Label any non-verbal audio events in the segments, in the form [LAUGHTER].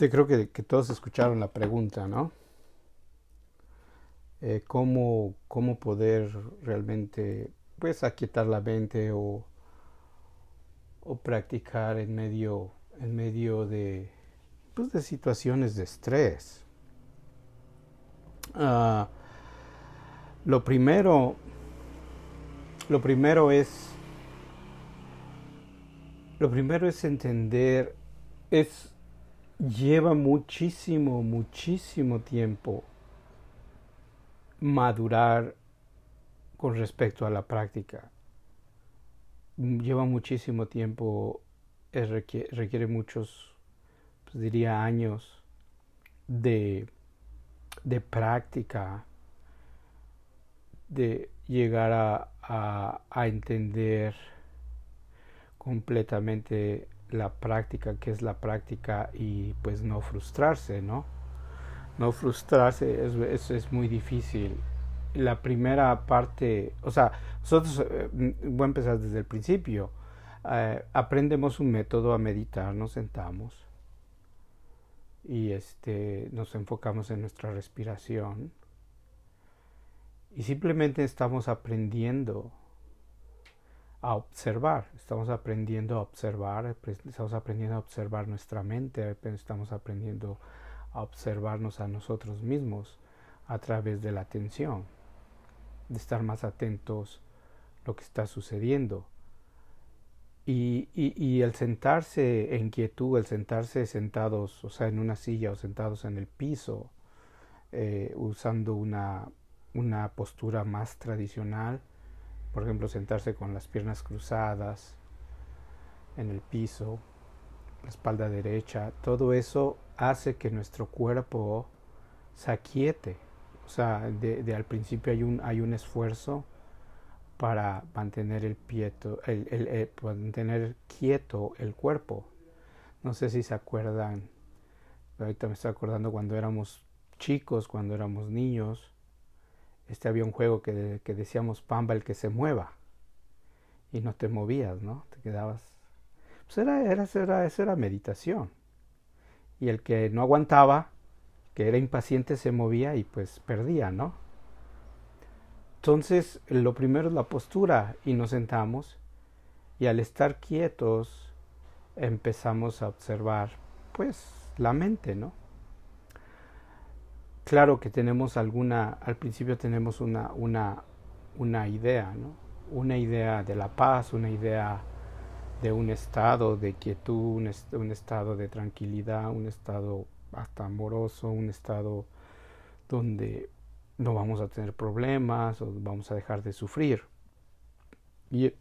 Este, creo que, todos escucharon la pregunta, ¿no? Eh, ¿cómo, ¿Cómo poder realmente, pues, aquietar la mente o, o practicar en medio, en medio de, pues, de situaciones de estrés? Ah, lo primero, lo primero es, lo primero es entender, es, lleva muchísimo, muchísimo tiempo madurar con respecto a la práctica. Lleva muchísimo tiempo, requiere, requiere muchos, pues diría años de de práctica, de llegar a, a, entender completamente la práctica, que es la práctica y pues no frustrarse, ¿no? No frustrarse es, es, muy difícil. La primera parte, o sea, nosotros, eh, voy a empezar desde el principio, eh, aprendemos un método a meditar, nos sentamos, y este, nos enfocamos en nuestra respiración y simplemente estamos aprendiendo a observar, estamos aprendiendo a observar, estamos aprendiendo a observar nuestra mente, estamos aprendiendo a observarnos a nosotros mismos a través de la atención, de estar más atentos a lo que está sucediendo. Y, y, el sentarse en quietud, el sentarse sentados, o sea, en una silla o sentados en el piso, eh, usando una, una postura más tradicional, por ejemplo, sentarse con las piernas cruzadas en el piso, la espalda derecha, todo eso hace que nuestro cuerpo se aquiete. O sea, de, de al principio hay un, hay un esfuerzo para mantener el, pieto, el, el, mantener quieto el cuerpo. No sé si se acuerdan, ahorita me estoy acordando cuando éramos chicos, cuando éramos niños, este había un juego que, decíamos pamba el que se mueva y no te movías, ¿no? Te quedabas. Pues era, era, era, eso era meditación. Y el que no aguantaba, que era impaciente, se movía y pues perdía, ¿no? Entonces, lo primero es la postura y nos sentamos y al estar quietos empezamos a observar, pues, la mente, ¿no? Claro que tenemos alguna, al principio tenemos una, una, una idea, ¿no? Una idea de la paz, una idea de un estado de quietud, un, estado de tranquilidad, un estado hasta amoroso, un estado donde no vamos a tener problemas o vamos a dejar de sufrir. Y,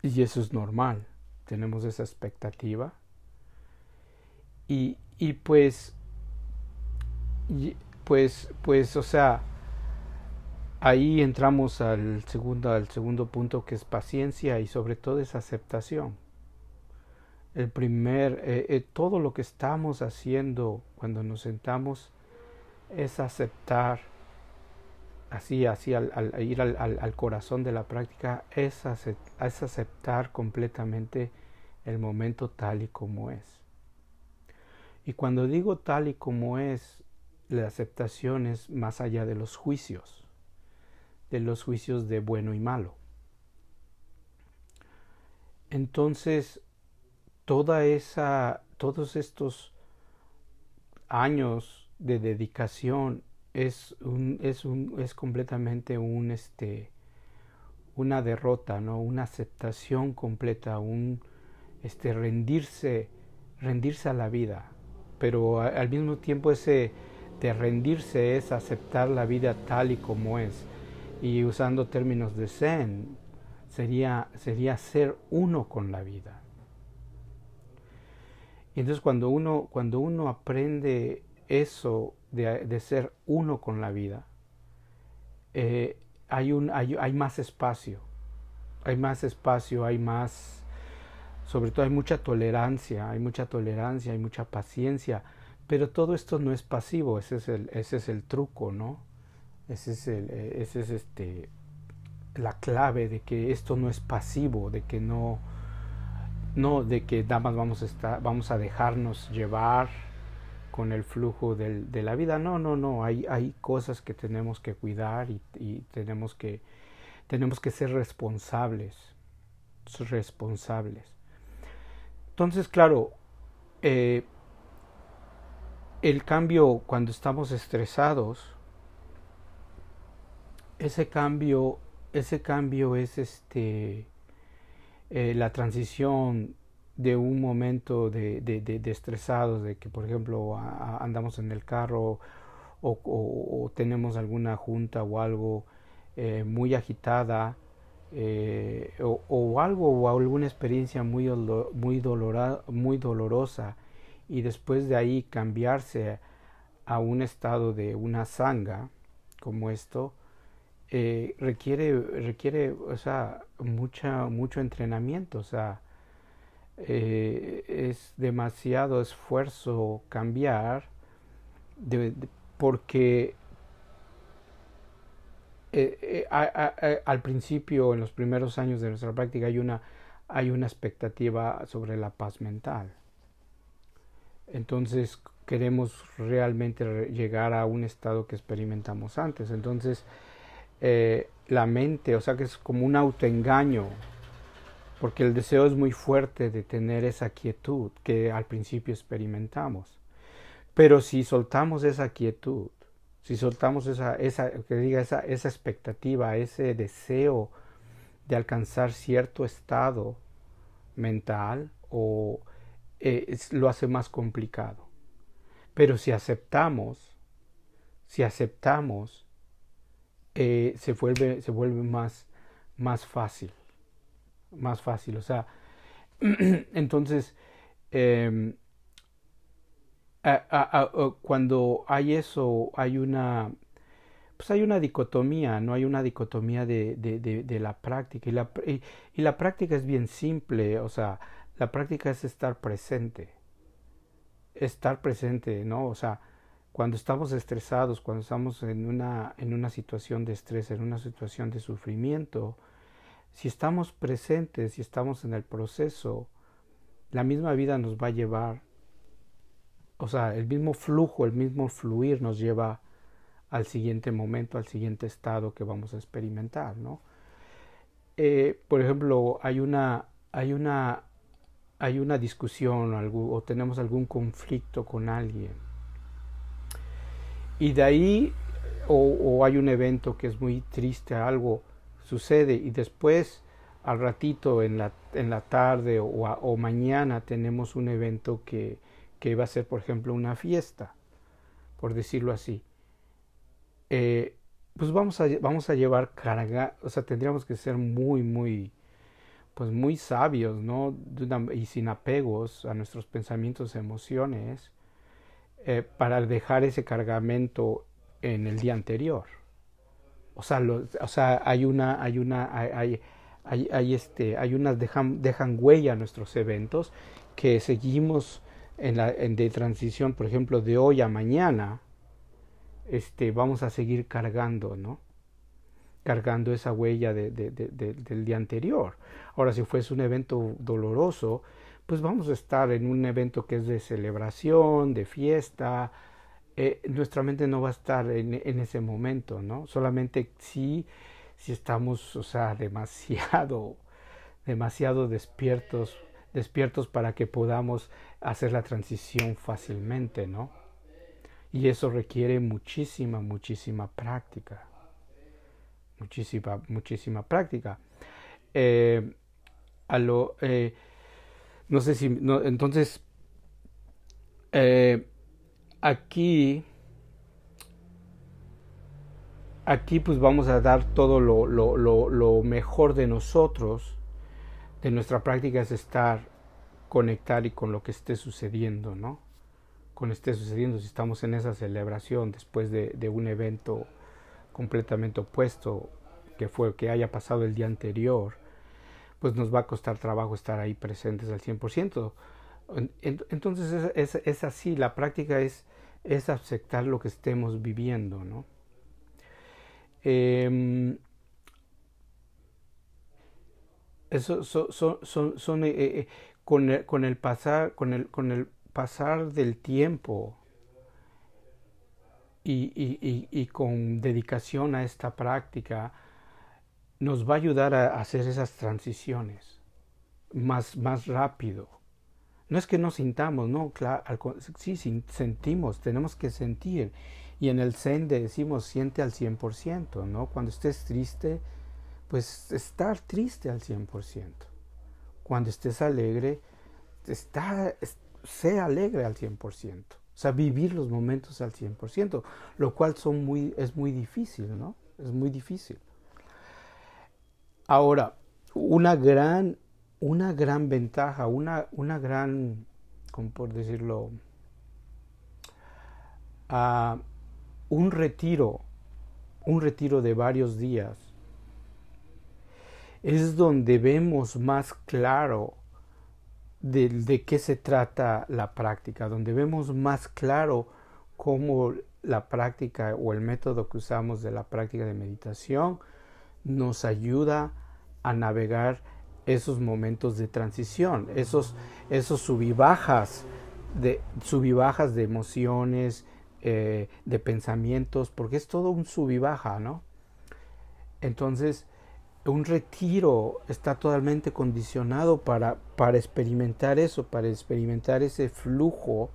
y eso es normal, tenemos esa expectativa. Y, y pues, pues, pues, o sea, ahí entramos al segundo, al segundo punto que es paciencia y sobre todo es aceptación. El primer, eh, eh, todo lo que estamos haciendo cuando nos sentamos es aceptar así, así al, ir al, corazón de la práctica es, es aceptar completamente el momento tal y como es. Y cuando digo tal y como es, la aceptación es más allá de los juicios, de los juicios de bueno y malo. Entonces, toda esa, todos estos años de dedicación es un, es un, es completamente un este una derrota, ¿no? una aceptación completa, un este rendirse, rendirse a la vida. Pero al mismo tiempo ese de rendirse es aceptar la vida tal y como es. Y usando términos de Zen, sería, sería ser uno con la vida. Y entonces cuando uno, cuando uno aprende eso de, ser uno con la vida, eh, hay, un, hay, hay más espacio, hay más espacio, hay más, sobre todo hay mucha tolerancia, hay mucha tolerancia, hay mucha paciencia, pero todo esto no es pasivo, ese es el, ese es el truco, ¿no? Ese es, el, ese es este, la clave de que esto no es pasivo, de que no, no, de que nada más vamos a, estar, vamos a dejarnos llevar con el flujo del, de la vida. No, no, no, hay, hay cosas que tenemos que cuidar y, y tenemos, que, tenemos que ser responsables, responsables. Entonces, claro, eh, el cambio cuando estamos estresados, ese cambio, ese cambio es este eh, la transición de un momento de, de, de, estresados, de que por ejemplo andamos en el carro o, tenemos alguna junta o algo eh, muy agitada eh, o, algo o alguna experiencia muy, muy, dolora, muy dolorosa y después de ahí cambiarse a un estado de una sanga como esto eh, requiere requiere o sea mucha mucho entrenamiento o sea eh, es demasiado esfuerzo cambiar porque eh, eh, al principio, en los primeros años de nuestra práctica, hay una, hay una expectativa sobre la paz mental. Entonces queremos realmente llegar a un estado que experimentamos antes. Entonces la mente, o sea que es como un autoengaño porque el deseo es muy fuerte de tener esa quietud que al principio experimentamos. Pero si soltamos esa quietud, si soltamos esa, esa, que diga, esa, esa expectativa, ese deseo de alcanzar cierto estado mental, o eh, lo hace más complicado. Pero si aceptamos, si aceptamos, eh, se vuelve, se vuelve más, más fácil más fácil. O sea, [CLEARS THROAT] entonces, em, cuando hay eso, hay una, pues hay una dicotomía, no hay una dicotomía de, de, de, la práctica. Y la, y, la práctica es bien simple, o sea, la práctica es estar presente. Estar presente, ¿no? O sea, cuando estamos estresados, cuando estamos en una, en una situación de estrés, en una situación de sufrimiento, si estamos presentes, si estamos en el proceso, la misma vida nos va a llevar, o sea, el mismo flujo, el mismo fluir nos lleva al siguiente momento, al siguiente estado que vamos a experimentar, ¿no? Eh, por ejemplo, hay una, hay una, hay una discusión o tenemos algún conflicto con alguien. Y de ahí o, hay un evento que es muy triste, algo sucede y después al ratito en la, en la tarde o, o mañana tenemos un evento que, que, va a ser por ejemplo una fiesta por decirlo así. Eh, pues vamos a, vamos a llevar carga o sea tendríamos que ser muy muy pues muy sabios no y sin apegos a nuestros pensamientos emociones eh, para dejar ese cargamento en el día anterior o sea, o sea hay una, hay una, hay, hay, hay, este, hay unas dejan, dejan huella nuestros eventos que seguimos en la en de transición, por ejemplo, de hoy a mañana, este, vamos a seguir cargando, ¿no? Cargando esa huella de, de, del día anterior. Ahora, si fuese un evento doloroso, pues vamos a estar en un evento que es de celebración, de fiesta, eh, nuestra mente no va a estar en, en, ese momento, ¿no? Solamente si, si estamos, o sea, demasiado, demasiado despiertos, despiertos para que podamos hacer la transición fácilmente, ¿no? Y eso requiere muchísima, muchísima práctica. Muchísima, muchísima práctica. Eh, a lo, eh, no sé si, no, entonces, eh, aquí aquí pues vamos a dar todo lo, lo, mejor de nosotros, de nuestra práctica es estar, conectar y con lo que esté sucediendo, ¿no? Con esté sucediendo, si estamos en esa celebración después de, de un evento completamente opuesto, que fue que haya pasado el día anterior, pues nos va a costar trabajo estar ahí presentes al 100%. Entonces es, es, así, la práctica es, es aceptar lo que estemos viviendo, ¿no? Eh, eso son eh, eh, con, el, con, el, pasar con el con el pasar del tiempo y, con dedicación a esta práctica nos va a ayudar a hacer esas transiciones más, más rápido. No es que no sintamos, no, claro, sí, sentimos, tenemos que sentir. Y en el Zen decimos siente al 100%, ¿no? Cuando estés triste, pues estar triste al 100%. Cuando estés alegre, está, sé alegre al 100%. O sea, vivir los momentos al 100%, lo cual es muy difícil, ¿no? Es muy difícil. Ahora, una gran, una gran ventaja, una, una gran, ¿cómo por decirlo? Uh, un retiro, un retiro de varios días, es donde vemos más claro de, qué se trata la práctica, donde vemos más claro cómo la práctica o el método que usamos de la práctica de meditación nos ayuda a navegar esos momentos de transición, esos, esos subibajas de, subibajas de emociones, eh, de pensamientos, porque es todo un subibaja, ¿no? Entonces, un retiro está totalmente condicionado para, para experimentar eso, para experimentar ese flujo.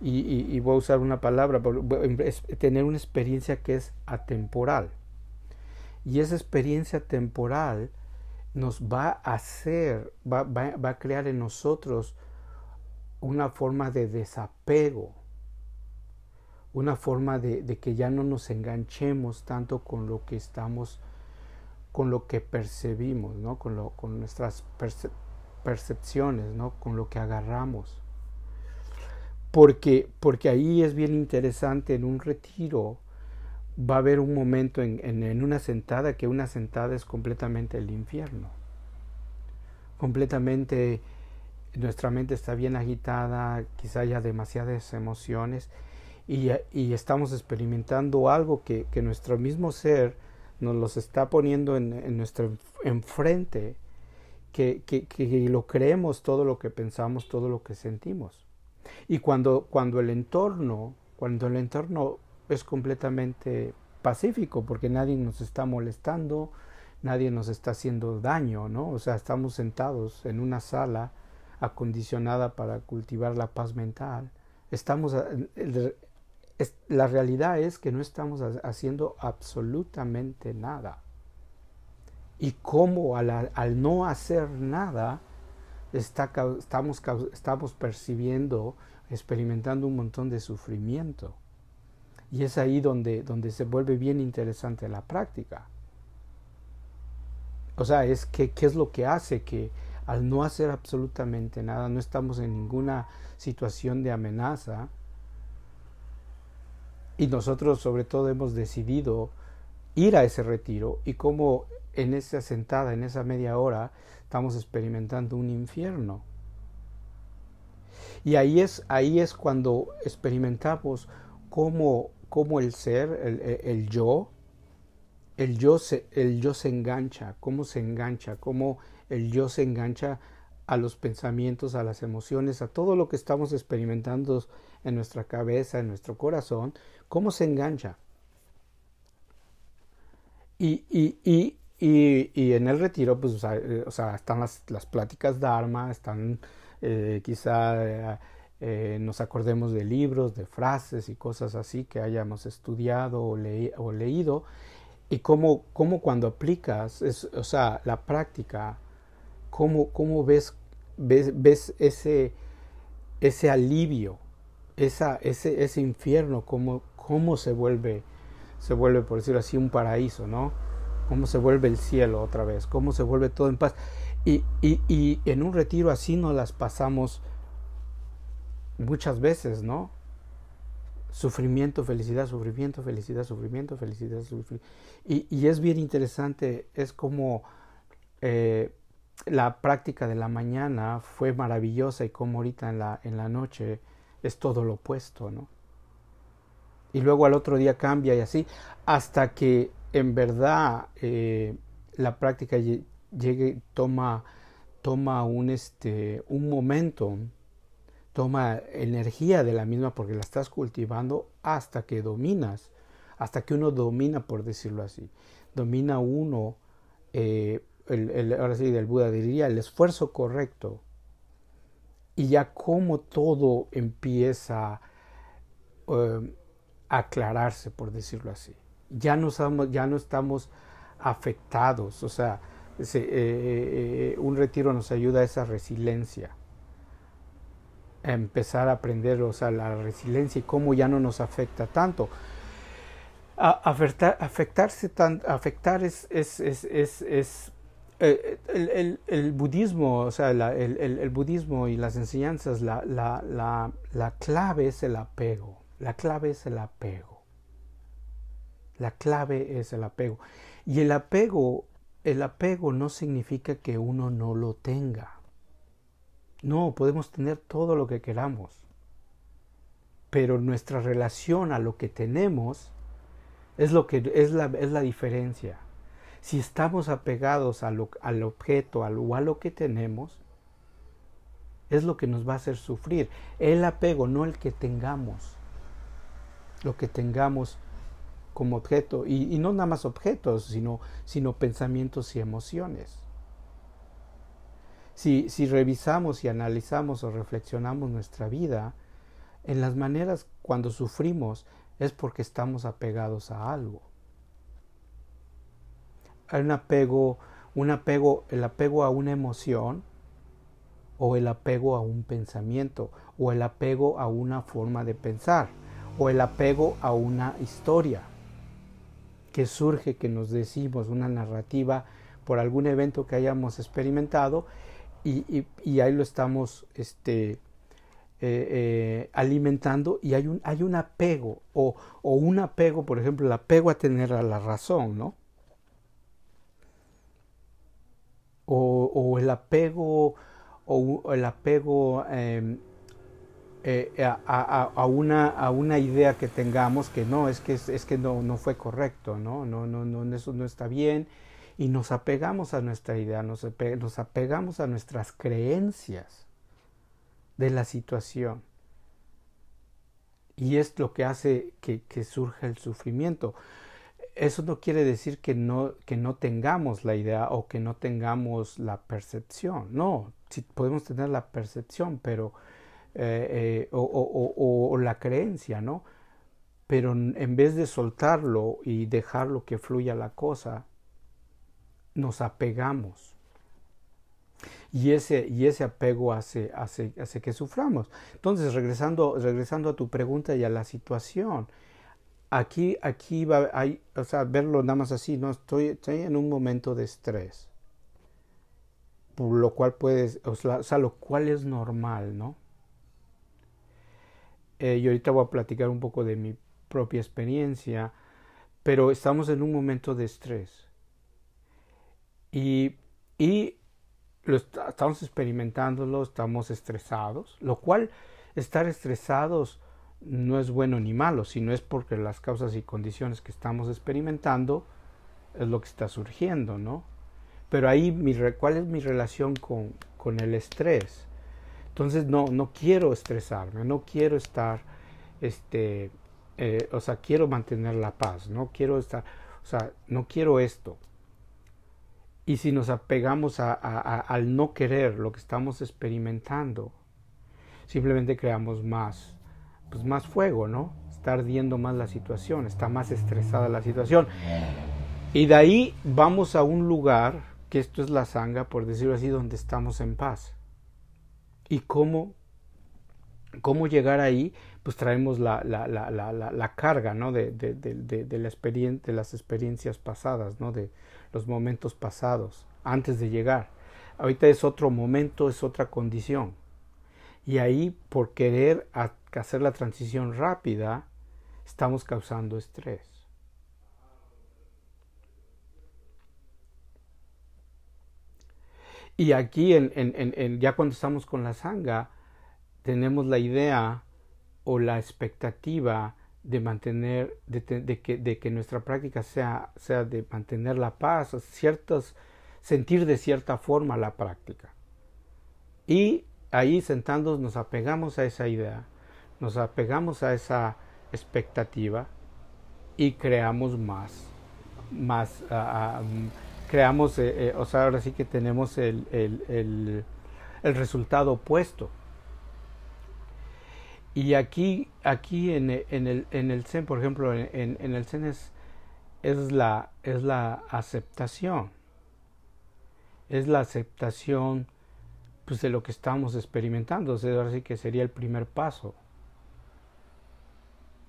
Y, voy a usar una palabra, tener una experiencia que es atemporal. Y esa experiencia temporal nos va a hacer, va, va a crear en nosotros una forma de desapego, una forma de, de, que ya no nos enganchemos tanto con lo que estamos con lo que percibimos, ¿no? con, nuestras percepciones, ¿no? con lo que agarramos. Porque, porque ahí es bien interesante, en un retiro va a haber un momento en, una sentada que una sentada es completamente el infierno. Completamente nuestra mente está bien agitada, quizá haya demasiadas emociones y, y estamos experimentando algo que nuestro mismo ser nos los está poniendo en, nuestro enfrente, que, que, que, lo creemos todo lo que pensamos, todo lo que sentimos. Y cuando, cuando el entorno, cuando el entorno es completamente pacífico, porque nadie nos está molestando, nadie nos está haciendo daño, ¿no? O sea, estamos sentados en una sala acondicionada para cultivar la paz mental. Estamos la realidad es que no estamos haciendo absolutamente nada. Y cómo al, no hacer nada, estamos, estamos percibiendo, experimentando un montón de sufrimiento. Y es ahí donde, donde se vuelve bien interesante la práctica. O sea, es que, qué es lo que hace que al no hacer absolutamente nada, no estamos en ninguna situación de amenaza, y nosotros sobre todo hemos decidido ir a ese retiro y como en esa sentada, en esa media hora, estamos experimentando un infierno. Y ahí es, ahí es cuando experimentamos cómo, cómo el ser, el, el, yo, el yo, el yo se engancha, cómo se engancha, cómo el yo se engancha a los pensamientos, a las emociones, a todo lo que estamos experimentando en nuestra cabeza, en nuestro corazón, cómo se engancha. Y, y, y, y, en el retiro, pues, o sea, eh, están las, las pláticas Dharma, están eh, quizá eh, nos acordemos de libros, de frases y cosas así que hayamos estudiado o, o leído, y cómo, cómo cuando aplicas, es, o sea, la práctica, cómo, cómo ves, ves, ves ese, ese alivio, esa, ese, ese infierno, cómo, cómo se vuelve, se vuelve, por decirlo así, un paraíso, ¿no? Cómo se vuelve el cielo otra vez, cómo se vuelve todo en paz. Y, y, y en un retiro así nos las pasamos muchas veces, ¿no? Sufrimiento, felicidad, sufrimiento, felicidad, sufrimiento, felicidad, sufrimiento. Y, y es bien interesante, es como eh, la práctica de la mañana fue maravillosa y como ahorita en la, en la noche es todo lo opuesto, ¿no? y luego al otro día cambia y así, hasta que en verdad eh, la práctica llegue, toma, toma un, este, un momento, toma energía de la misma porque la estás cultivando hasta que dominas, hasta que uno domina, por decirlo así. Domina uno, eh, el, ahora sí, del Buda diría, el esfuerzo correcto. Y ya como todo empieza eh, a aclararse, por decirlo así. Ya no, estamos, ya no estamos afectados, o sea, eh, un retiro nos ayuda a esa resiliencia empezar a aprender, o sea, la resiliencia y cómo ya no nos afecta tanto. afectar, afectarse tan, afectar es, eh, el, el, budismo, o sea, el, el, budismo y las enseñanzas, la, la, la, la clave es el apego. La clave es el apego. La clave es el apego. Y el apego, el apego no significa que uno no lo tenga. No, podemos tener todo lo que queramos, pero nuestra relación a lo que tenemos es lo que es la, es la diferencia. Si estamos apegados al objeto a o a lo que tenemos, es lo que nos va a hacer sufrir. El apego, no el que tengamos. Lo que tengamos como objeto. Y, y no nada más objetos, sino, sino pensamientos y emociones. Si, si revisamos y analizamos o reflexionamos nuestra vida, en las maneras cuando sufrimos es porque estamos apegados a algo. Hay un apego, un apego, el apego a una emoción, o el apego a un pensamiento, o el apego a una forma de pensar, o el apego a una historia que surge, que nos decimos, una narrativa por algún evento que hayamos experimentado y, ahí lo estamos este, eh, eh, alimentando y hay un, hay un apego o, o, un apego, por ejemplo, el apego a tener a la razón, ¿no? O, el apego o, el apego em, eh, a, una, a una idea que tengamos que no, es que, es, que no, no fue correcto, ¿no? No, no, no, eso no está bien y nos apegamos a nuestra idea, nos, apegamos a nuestras creencias de la situación. Y es lo que hace que, surja el sufrimiento. Eso no quiere decir que no, que no tengamos la idea o que no tengamos la percepción. No, sí podemos tener la percepción, pero eh, eh, o, o, la creencia, ¿no? Pero en vez de soltarlo y dejarlo que fluya la cosa, nos apegamos. Y ese, y ese apego hace, hace, hace que suframos. Entonces, regresando, regresando a tu pregunta y a la situación, aquí, aquí va, hay, o sea, verlo nada más así, no estoy, estoy en un momento de estrés, por lo cual puedes, o sea, lo cual es normal, ¿no? Eh, y ahorita voy a platicar un poco de mi propia experiencia, pero estamos en un momento de estrés. Y, y estamos experimentándolo, estamos estresados, lo cual estar estresados no es bueno ni malo, sino es porque las causas y condiciones que estamos experimentando es lo que está surgiendo, ¿no? Pero ahí, mi, ¿cuál es mi relación con, con el estrés? Entonces, no, no quiero estresarme, no quiero estar, este, eh, o sea, quiero mantener la paz, no quiero estar, o sea, no quiero esto. Y si nos apegamos a, al no querer lo que estamos experimentando, simplemente creamos más, pues más fuego, ¿no? Está ardiendo más la situación, está más estresada la situación. Y de ahí vamos a un lugar, que esto es la sanga, por decirlo así, donde estamos en paz. ¿Y cómo, cómo llegar ahí? Pues traemos la, la, la, la carga, ¿no? De, de, de, de, la de las experiencias pasadas, ¿no? De, los momentos pasados, antes de llegar. Ahorita es otro momento, es otra condición. Y ahí, por querer hacer la transición rápida, estamos causando estrés. Y aquí, en, en, ya cuando estamos con la sanga, tenemos la idea o la expectativa de mantener, de, que, que, nuestra práctica sea, sea de mantener la paz, ciertos, sentir de cierta forma la práctica. Y ahí sentándonos nos apegamos a esa idea, nos apegamos a esa expectativa y creamos más, más, creamos, eh, eh, o sea, ahora sí que tenemos el, el, el, resultado opuesto. Y aquí, aquí en, en, el, en el Zen, por ejemplo, en, en el Zen es, es, la, es la aceptación. Es la aceptación pues, de lo que estamos experimentando. O sea, ahora sí que sería el primer paso.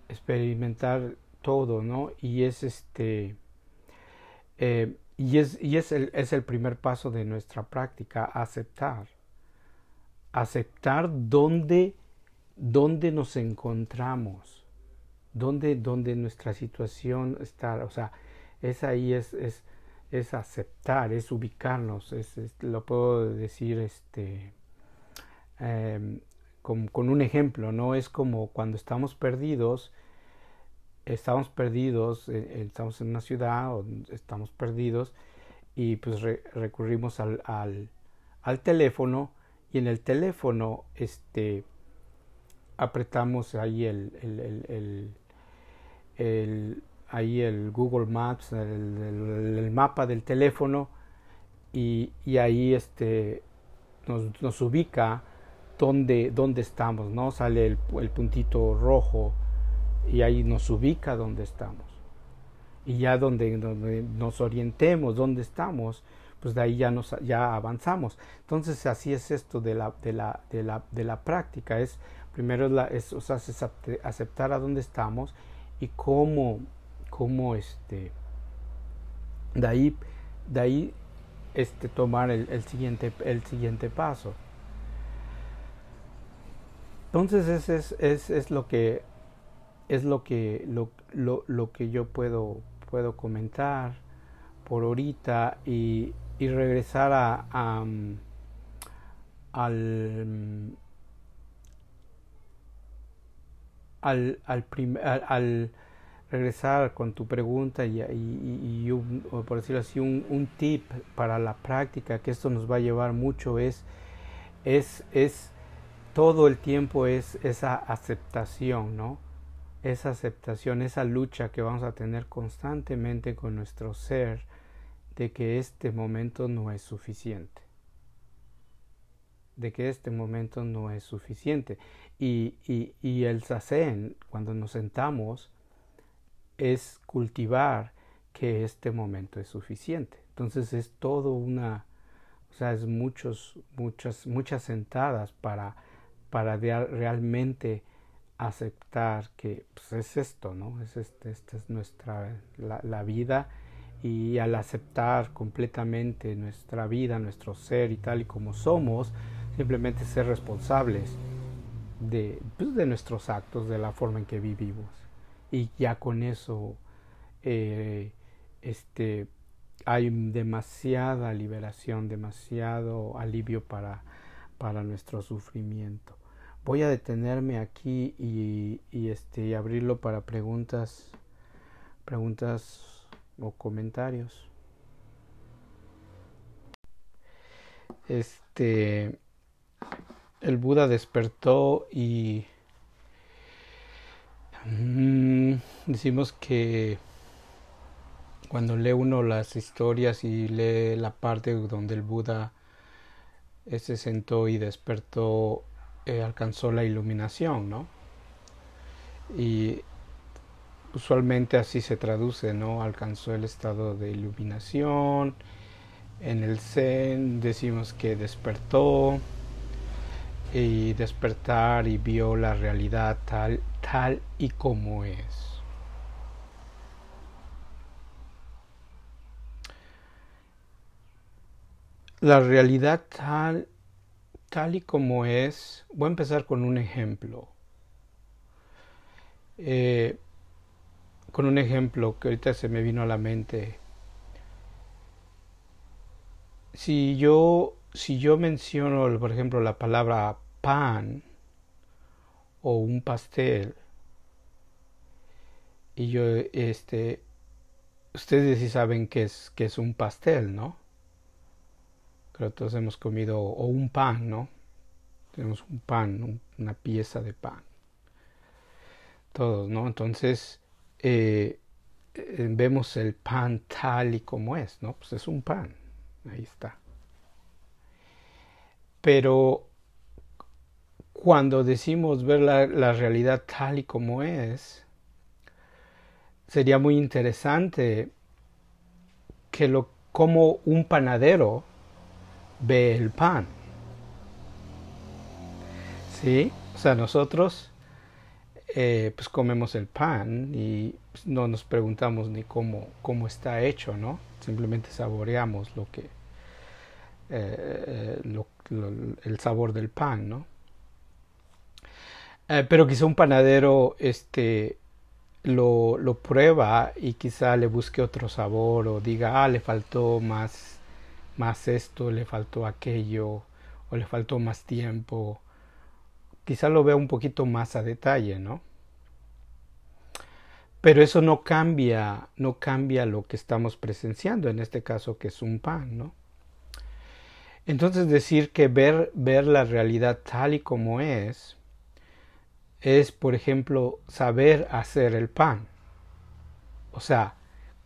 Experimentar todo, ¿no? Y es este. Eh, y es, y es, el, es el primer paso de nuestra práctica, aceptar. Aceptar dónde, dónde nos encontramos, dónde, dónde nuestra situación está. O sea, es ahí, es, es, es aceptar, es ubicarnos, es, lo puedo decir este, em, con, un ejemplo, ¿no? Es como cuando estamos perdidos estamos perdidos, eh, eh, estamos en una ciudad o estamos perdidos y pues recurrimos al, al, al, teléfono y en el teléfono este apretamos ahí el, el, el, ahí el Google Maps, el, mapa del teléfono y, y ahí este nos, nos ubica dónde, dónde estamos, ¿no? Sale el, el puntito rojo y ahí nos ubica donde estamos. Y ya donde, nos orientemos, donde estamos, pues de ahí ya, nos, ya avanzamos. Entonces así es esto de la, de la, de la, de la práctica. Es, primero es, es aceptar a dónde estamos y cómo, cómo este, de ahí, de ahí este, tomar el, el, siguiente, el siguiente paso. Entonces ese es, es, es lo que es lo que, lo, lo, lo que yo puedo, puedo comentar por ahorita y, y regresar a, a al, al, al, al, regresar con tu pregunta y, y, y un, por decirlo así, un, un, tip para la práctica, que esto nos va a llevar mucho, es, es, es todo el tiempo es esa aceptación, ¿no? esa aceptación, esa lucha que vamos a tener constantemente con nuestro ser de que este momento no es suficiente. De que este momento no es suficiente. Y, y, el sasen, cuando nos sentamos, es cultivar que este momento es suficiente. Entonces es todo una, o sea, es muchos, muchas, muchas sentadas para, para realmente aceptar que pues, es esto, ¿no? Es este, esta es nuestra la, vida. Y al aceptar completamente nuestra vida, nuestro ser y tal y como somos, simplemente ser responsables de, pues, de nuestros actos, de la forma en que vivimos. Y ya con eso eh, este hay demasiada liberación, demasiado alivio para, para nuestro sufrimiento voy a detenerme aquí y, este abrirlo para preguntas preguntas o comentarios. Este el Buda despertó y mm, decimos que cuando lee uno las historias y lee la parte donde el Buda se sentó y despertó eh, alcanzó la iluminación, ¿no? Y usualmente así se traduce, ¿no? Alcanzó el estado de iluminación. En el Zen decimos que despertó y despertar y vio la realidad tal, tal y como es. La realidad tal tal y como es, voy a empezar con un ejemplo. Eh, con un ejemplo que ahorita se me vino a la mente. Si yo, si yo menciono, por ejemplo, la palabra pan o un pastel, y yo, este, ustedes sí saben que es, que es un pastel, ¿no? Pero todos hemos comido o un pan, ¿no? tenemos un pan, una pieza de pan. Todos, ¿no? Entonces, eh, eh, vemos el pan tal y como es, ¿no? Pues es un pan, ahí está. Pero cuando decimos ver la, la realidad tal y como es, sería muy interesante que lo como un panadero ve el pan. ¿Sí? O sea, nosotros eh, pues comemos el pan y no nos preguntamos ni cómo, cómo está hecho, ¿no? Simplemente saboreamos lo que eh, el sabor del pan, ¿no? Eh, pero quizá un panadero este, lo, lo, prueba y quizá le busque otro sabor o diga, ah, le faltó más, más esto, le faltó aquello, o le faltó más tiempo. Quizá lo vea un poquito más a detalle, ¿no? Pero eso no cambia, no cambia lo que estamos presenciando, en este caso que es un pan, ¿no? Entonces decir que ver, ver la realidad tal y como es, es, por ejemplo, saber hacer el pan. O sea,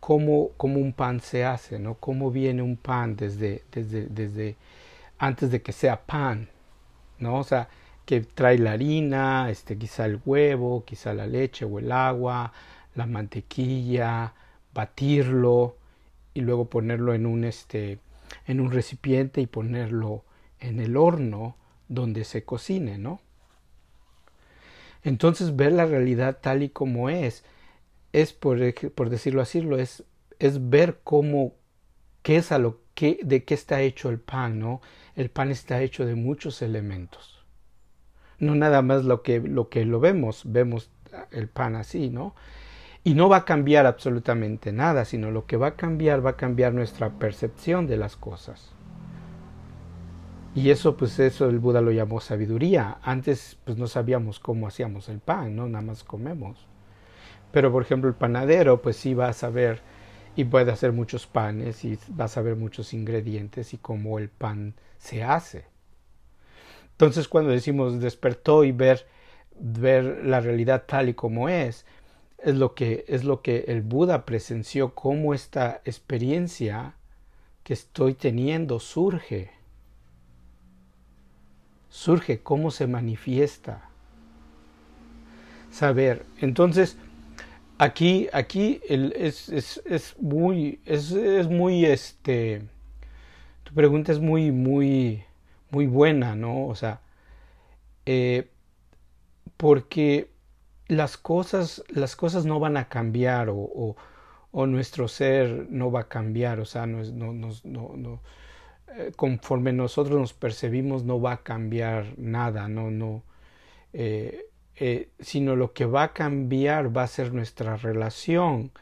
cómo, cómo un pan se hace, ¿no? Cómo viene un pan desde, desde, desde antes de que sea pan, ¿no? O sea, que trae la harina, este, quizá el huevo, quizá la leche o el agua, la mantequilla, batirlo y luego ponerlo en un, este, en un recipiente y ponerlo en el horno donde se cocine, ¿no? Entonces ver la realidad tal y como es, es por, por decirlo así, es, es ver cómo, qué es a lo que, de qué está hecho el pan, ¿no? El pan está hecho de muchos elementos. No nada más lo que lo, que lo vemos, vemos el pan así, ¿no? Y no va a cambiar absolutamente nada, sino lo que va a cambiar va a cambiar nuestra percepción de las cosas. Y eso, pues eso el Buda lo llamó sabiduría. Antes, pues no sabíamos cómo hacíamos el pan, ¿no? Nada más comemos. Pero, por ejemplo, el panadero, pues sí va a saber y puede hacer muchos panes y va a saber muchos ingredientes y cómo el pan se hace. Entonces, cuando decimos despertó y ver, ver la realidad tal y como es, es lo que, es lo que el Buda presenció, cómo esta experiencia que estoy teniendo surge surge, cómo se manifiesta. Saber. Entonces, aquí, aquí es, es, es, muy, es, es, muy, este, tu pregunta es muy, muy, muy buena, ¿no? O sea, eh, porque las cosas, las cosas no van a cambiar o, o, nuestro ser no va a cambiar, o sea, no, no, no, no eh, conforme nosotros nos percibimos no va a cambiar nada, no, no, eh, eh, sino lo que va a cambiar va a ser nuestra relación,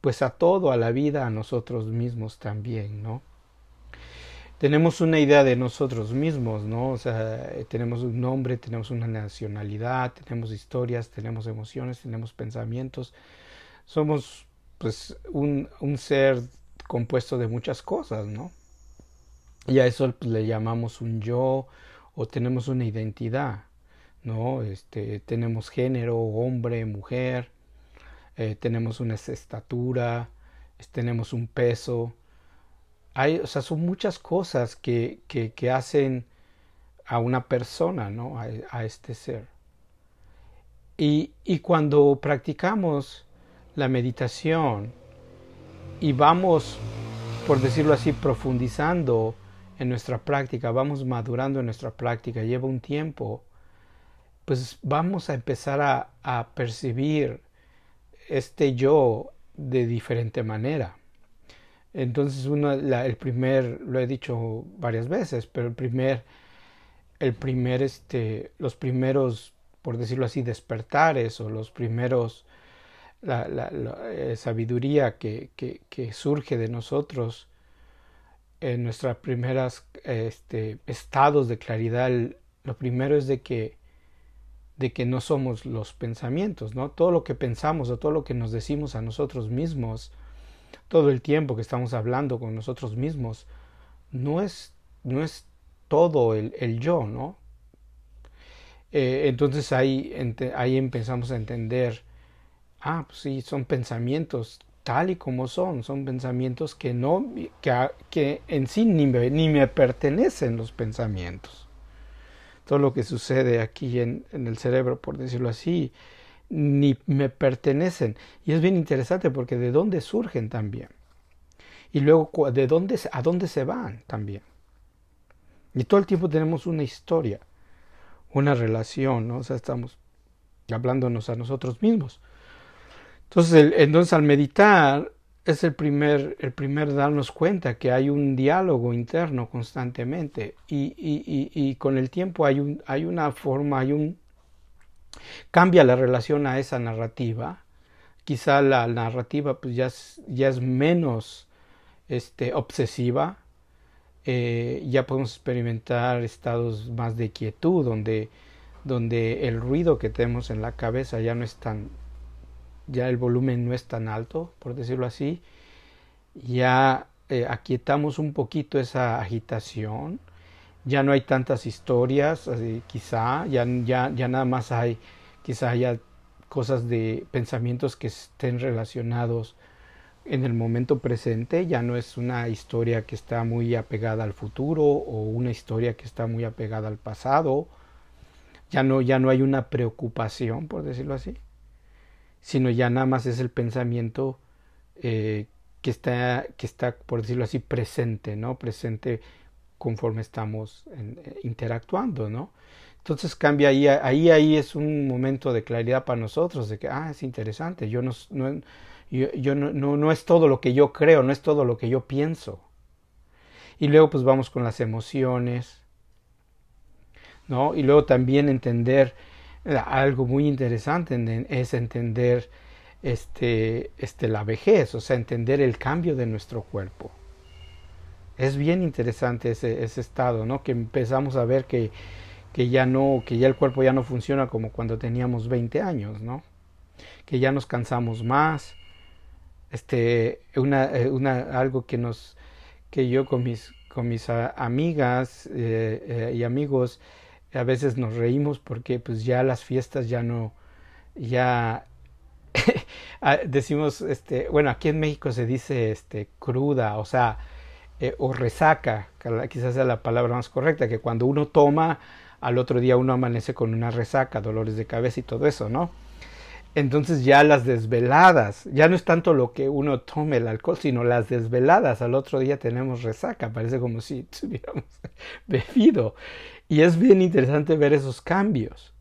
pues a todo, a la vida, a nosotros mismos también, ¿no? Tenemos una idea de nosotros mismos, ¿no? O sea, tenemos un nombre, tenemos una nacionalidad, tenemos historias, tenemos emociones, tenemos pensamientos. Somos, pues, un, ser compuesto de muchas cosas, ¿no? y a eso le llamamos un yo o tenemos una identidad, ¿no? Este, tenemos género, hombre, mujer, eh, tenemos una estatura, tenemos un peso. Hay, o sea, son muchas cosas que, que, que hacen a una persona, ¿no? A, a este ser. Y, y, cuando practicamos la meditación y vamos, por decirlo así, profundizando en nuestra práctica, vamos madurando en nuestra práctica, lleva un tiempo, pues vamos a empezar a, a percibir este yo de diferente manera. Entonces, uno, el primer, lo he dicho varias veces, pero el primer, el primer, este, los primeros, por decirlo así, despertares o los primeros, la, la, eh, sabiduría que, que, que surge de nosotros en nuestros primeros este, estados de claridad, lo primero es de que, de que no somos los pensamientos, ¿no? Todo lo que pensamos o todo lo que nos decimos a nosotros mismos, todo el tiempo que estamos hablando con nosotros mismos, no es, no es todo el, el yo, ¿no? eh, entonces ahí, ahí empezamos a entender, ah, pues sí, son pensamientos tal y como son, son pensamientos que no, que, que en sí ni me, ni me pertenecen los pensamientos. Todo lo que sucede aquí en, el cerebro, por decirlo así, ni me pertenecen. Y es bien interesante porque de dónde surgen también. Y luego de dónde, a dónde se van también. Y todo el tiempo tenemos una historia, una relación, ¿no? O sea, estamos hablándonos a nosotros mismos. Entonces, entonces al meditar es el primer, el primer darnos cuenta que hay un diálogo interno constantemente y, y, y, con el tiempo hay, un, hay una forma, hay un cambia la relación a esa narrativa. Quizá la narrativa pues ya es, ya es menos este, obsesiva. Eh, ya podemos experimentar estados más de quietud, donde, donde el ruido que tenemos en la cabeza ya no es tan, ya el volumen no es tan alto, por decirlo así. Ya eh, aquietamos un poquito esa agitación ya no hay tantas historias, quizá, ya, ya, nada más hay, quizá haya cosas de pensamientos que estén relacionados en el momento presente, ya no es una historia que está muy apegada al futuro o una historia que está muy apegada al pasado, ya no, ya no hay una preocupación, por decirlo así, sino ya nada más es el pensamiento eh, que, está, que está, por decirlo así, presente, ¿no? Presente conforme estamos eh, interactuando, ¿no? Entonces cambia ahí, ahí, ahí es un momento de claridad para nosotros, de que, ah, es interesante, yo no, no yo, no, no, no, es todo lo que yo creo, no es todo lo que yo pienso. Y luego pues vamos con las emociones, ¿no? Y luego también entender algo muy interesante es entender este, este, la vejez, o sea, entender el cambio de nuestro cuerpo es bien interesante ese, estado, ¿no? Que empezamos a ver que, que, ya no, que ya el cuerpo ya no funciona como cuando teníamos 20 años, ¿no? Que ya nos cansamos más. Este, una, eh, una, algo que nos, que yo con mis, con mis amigas eh, eh, y amigos a veces nos reímos porque pues ya las fiestas ya no, ya [LAUGHS] ah, decimos, este, bueno, aquí en México se dice, este, cruda, o sea, eh, o resaca, quizás sea la palabra más correcta, que cuando uno toma, al otro día uno amanece con una resaca, dolores de cabeza y todo eso, ¿no? Entonces ya las desveladas, ya no es tanto lo que uno tome el alcohol, sino las desveladas, al otro día tenemos resaca, parece como si [LAUGHS] tuviéramos bebido. Y es bien interesante ver esos cambios.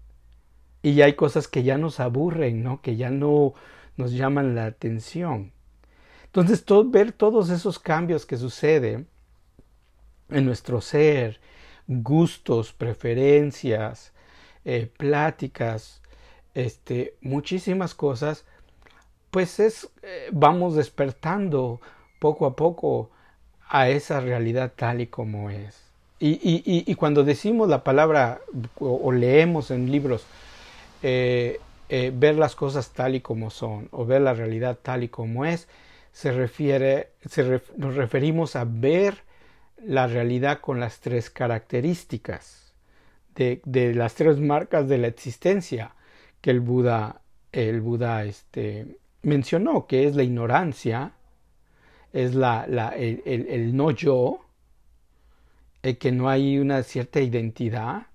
Y hay cosas que ya nos aburren, ¿no? Que ya no nos llaman la atención. Entonces, ver todos esos cambios que suceden en nuestro ser, gustos, preferencias, eh, pláticas, este, muchísimas cosas, pues es, eh, vamos despertando poco a poco a esa realidad tal y como es. Y, cuando decimos la palabra o, leemos en libros, eh, ver las cosas tal y como son o ver la realidad tal y como es, se refiere, nos referimos a ver la realidad con las tres características de, las tres marcas de la existencia que el Buda, el Buda este, mencionó, que es la ignorancia, es la, el, no yo, el que no hay una cierta identidad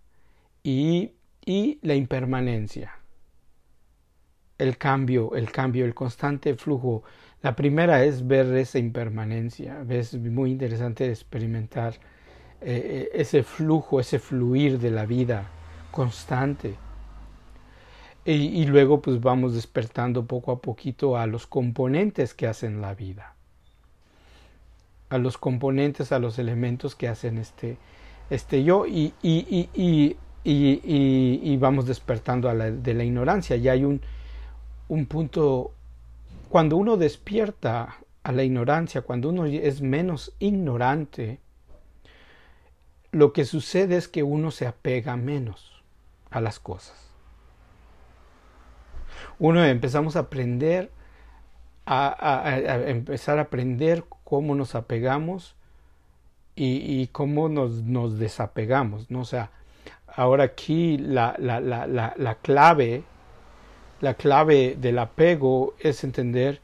y, y la impermanencia, el cambio, el cambio, el constante flujo la primera es ver esa impermanencia. Es muy interesante experimentar eh, eh, ese flujo, ese fluir de la vida constante. Y, luego pues vamos despertando poco a poquito a los componentes que hacen la vida. A los componentes, a los elementos que hacen este, este yo. Y, y, y vamos despertando de la ignorancia. Ya hay un, un punto cuando uno despierta a la ignorancia, cuando uno es menos ignorante, lo que sucede es que uno se apega menos a las cosas. Uno empezamos a aprender a, empezar a aprender cómo nos apegamos y, cómo nos, nos, desapegamos, ¿no? O sea, ahora aquí la, la, la, la, clave, la clave del apego es entender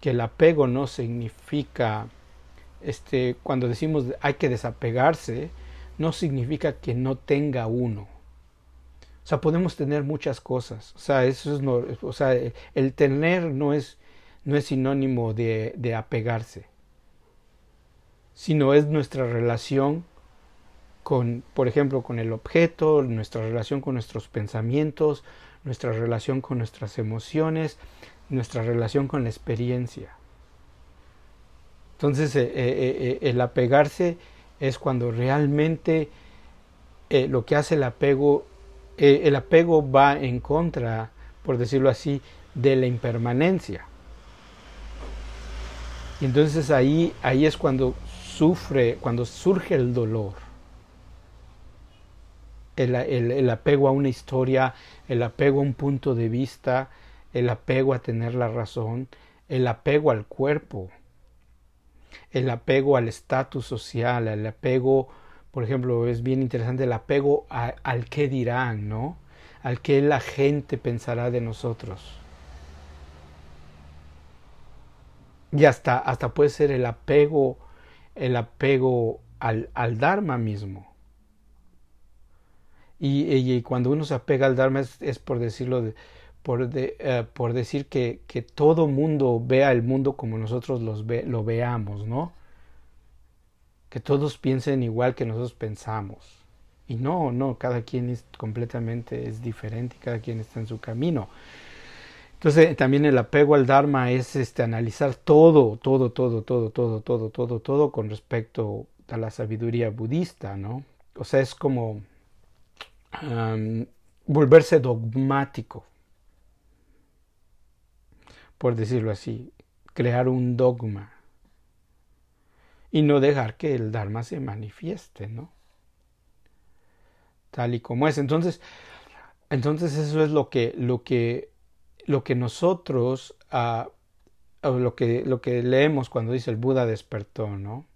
que el apego no significa, este, cuando decimos hay que desapegarse, no significa que no tenga uno. O sea, podemos tener muchas cosas. O sea, eso es o sea, el tener no es, no es sinónimo de, de apegarse, sino es nuestra relación con, por ejemplo, con el objeto, nuestra relación con nuestros pensamientos, nuestra relación con nuestras emociones, nuestra relación con la experiencia. Entonces, eh, eh, eh, el apegarse es cuando realmente lo que hace el apego, el apego va en contra, por decirlo así, de la impermanencia. Entonces ahí, ahí es cuando sufre, cuando surge el dolor el, apego a una historia, el apego a un punto de vista, el apego a tener la razón, el apego al cuerpo, el apego al estatus social, el apego, por ejemplo, es bien interesante el apego al qué dirán, ¿no? Al qué la gente pensará de nosotros. Y hasta, hasta puede ser el apego, el apego al, al Dharma mismo. Y, cuando uno se apega al Dharma es, por decirlo, por, eh, por decir que, que, todo mundo vea el mundo como nosotros los lo veamos, ¿no? Que todos piensen igual que nosotros pensamos. Y no, no, cada quien es completamente es diferente, cada quien está en su camino. Entonces también el apego al Dharma es este analizar todo, todo, todo, todo, todo, todo, todo, todo con respecto a la sabiduría budista, ¿no? O sea, es como volverse dogmático, por decirlo así, crear un dogma y no dejar que el Dharma se manifieste, ¿no? Tal y como es. Entonces, entonces eso es lo que, lo que, lo que nosotros, uh, lo, que, lo que leemos cuando dice el Buda despertó, ¿no?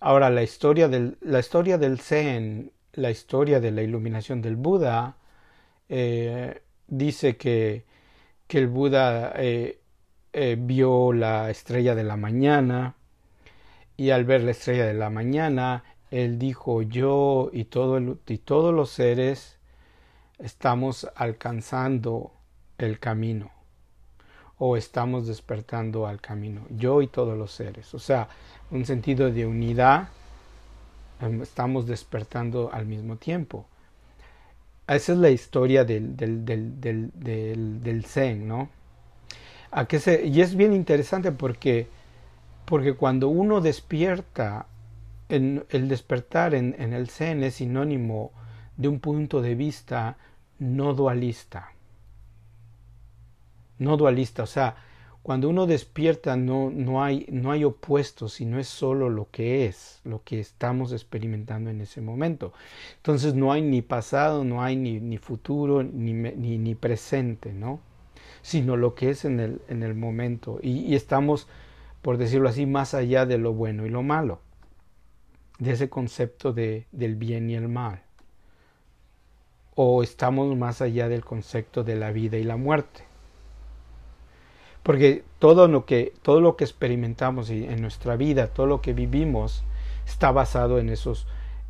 Ahora, la historia del, la historia del Zen la historia de la iluminación del Buda eh, dice que, que, el Buda eh, eh, vio la estrella de la mañana y al ver la estrella de la mañana él dijo yo y, todo y todos los seres estamos alcanzando el camino o estamos despertando al camino yo y todos los seres o sea un sentido de unidad Em, estamos despertando al mismo tiempo. Esa es la historia del, del, del, Zen, ¿no? ¿A se, y es bien interesante porque, porque cuando uno despierta, el despertar en, en el Zen es sinónimo de un punto de vista no dualista. No dualista, o sea, cuando uno despierta no, no, hay, no hay opuestos, sino es solo lo que es, lo que estamos experimentando en ese momento. Entonces no hay ni pasado, no hay ni, ni futuro, ni, ni, ni, presente, ¿no? Sino lo que es en el, en el momento. Y, y estamos, por decirlo así, más allá de lo bueno y lo malo, de ese concepto de, del bien y el mal. O estamos más allá del concepto de la vida y la muerte porque todo lo que, todo lo que experimentamos en nuestra vida, todo lo que vivimos, está basado en esos,